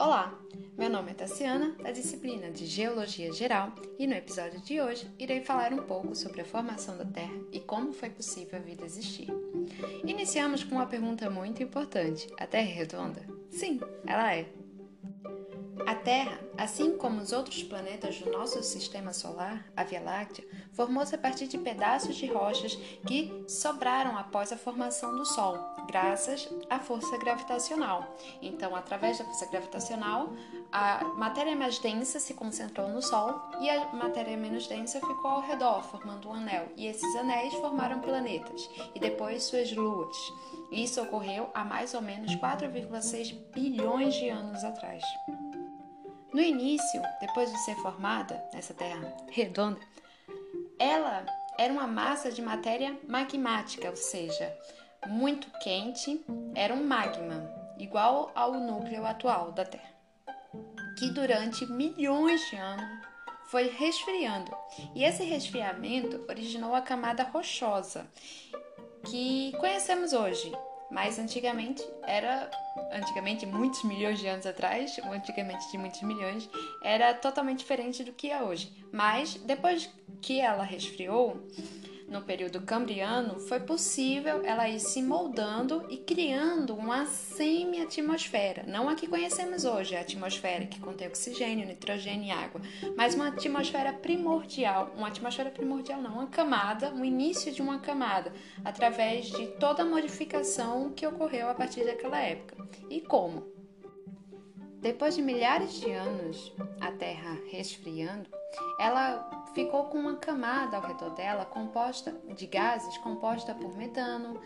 Olá, meu nome é Tassiana, da disciplina de Geologia Geral, e no episódio de hoje irei falar um pouco sobre a formação da Terra e como foi possível a vida existir. Iniciamos com uma pergunta muito importante: a Terra é redonda? Sim, ela é. A Terra, assim como os outros planetas do nosso sistema solar, a Via Láctea, formou-se a partir de pedaços de rochas que sobraram após a formação do Sol, graças à força gravitacional. Então, através da força gravitacional, a matéria mais densa se concentrou no Sol e a matéria menos densa ficou ao redor, formando um anel. E esses anéis formaram planetas e depois suas luas. Isso ocorreu há mais ou menos 4,6 bilhões de anos atrás. No início, depois de ser formada, essa Terra redonda, ela era uma massa de matéria magmática, ou seja, muito quente, era um magma, igual ao núcleo atual da Terra, que durante milhões de anos foi resfriando. E esse resfriamento originou a camada rochosa, que conhecemos hoje, mas antigamente era antigamente muitos milhões de anos atrás, ou antigamente de muitos milhões, era totalmente diferente do que é hoje. Mas depois que ela resfriou, no período cambriano, foi possível ela ir se moldando e criando uma semi-atmosfera. Não a que conhecemos hoje, a atmosfera que contém oxigênio, nitrogênio e água, mas uma atmosfera primordial. Uma atmosfera primordial não, uma camada, um início de uma camada, através de toda a modificação que ocorreu a partir daquela época. E como? Depois de milhares de anos, a Terra resfriando, ela ficou com uma camada ao redor dela composta de gases composta por metano,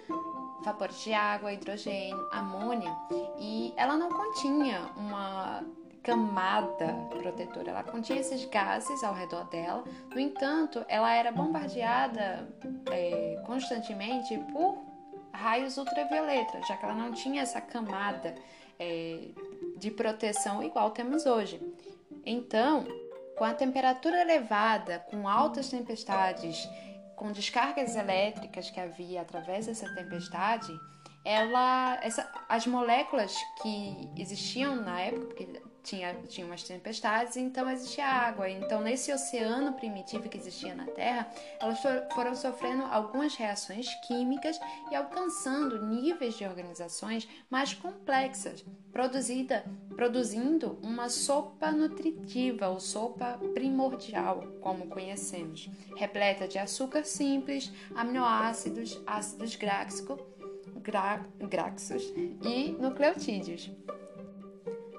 vapores de água, hidrogênio, amônia, e ela não continha uma camada protetora, ela continha esses gases ao redor dela. No entanto, ela era bombardeada é, constantemente por raios ultravioleta, já que ela não tinha essa camada é, de proteção igual temos hoje. Então, com a temperatura elevada, com altas tempestades, com descargas elétricas que havia através dessa tempestade, ela, essa, as moléculas que existiam na época, porque tinha, tinha umas tempestades, então existia água. Então, nesse oceano primitivo que existia na Terra, elas foram sofrendo algumas reações químicas e alcançando níveis de organizações mais complexas, produzida, produzindo uma sopa nutritiva ou sopa primordial, como conhecemos, repleta de açúcar simples, aminoácidos, ácidos gráxicos, graxos e nucleotídeos.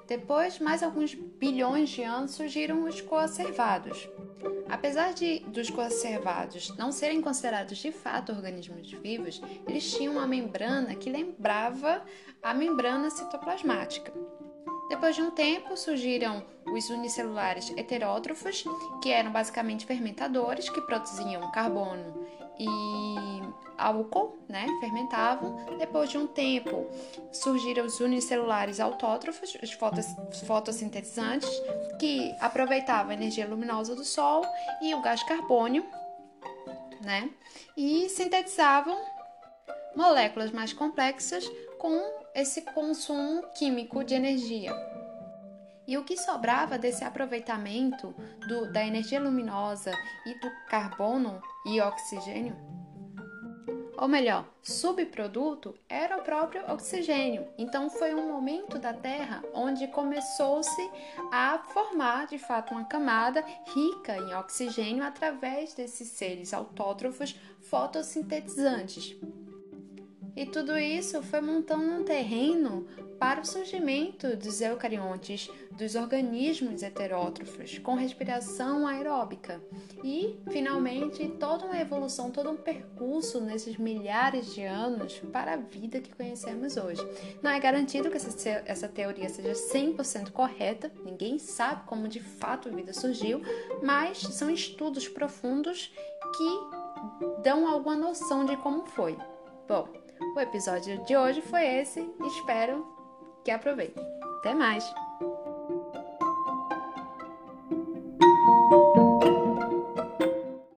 Depois, mais alguns bilhões de anos, surgiram os coacervados. Apesar de dos coacervados não serem considerados de fato organismos vivos, eles tinham uma membrana que lembrava a membrana citoplasmática. Depois de um tempo, surgiram os unicelulares heterótrofos, que eram basicamente fermentadores que produziam carbono e álcool, né? Fermentavam. Depois de um tempo, surgiram os unicelulares autótrofos, os fotossintetizantes, que aproveitavam a energia luminosa do Sol e o gás carbônio, né? E sintetizavam moléculas mais complexas com esse consumo químico de energia. E o que sobrava desse aproveitamento do, da energia luminosa e do carbono e oxigênio, ou melhor, subproduto, era o próprio oxigênio. Então foi um momento da Terra onde começou-se a formar de fato uma camada rica em oxigênio através desses seres autótrofos fotossintetizantes. E tudo isso foi montando um terreno para o surgimento dos eucariontes, dos organismos heterótrofos, com respiração aeróbica. E, finalmente, toda uma evolução, todo um percurso nesses milhares de anos para a vida que conhecemos hoje. Não é garantido que essa, teoria seja 100% correta, ninguém sabe como de fato a vida surgiu, mas são estudos profundos que dão alguma noção de como foi. Bom, o episódio de hoje foi esse. Espero que aproveitem. Até mais!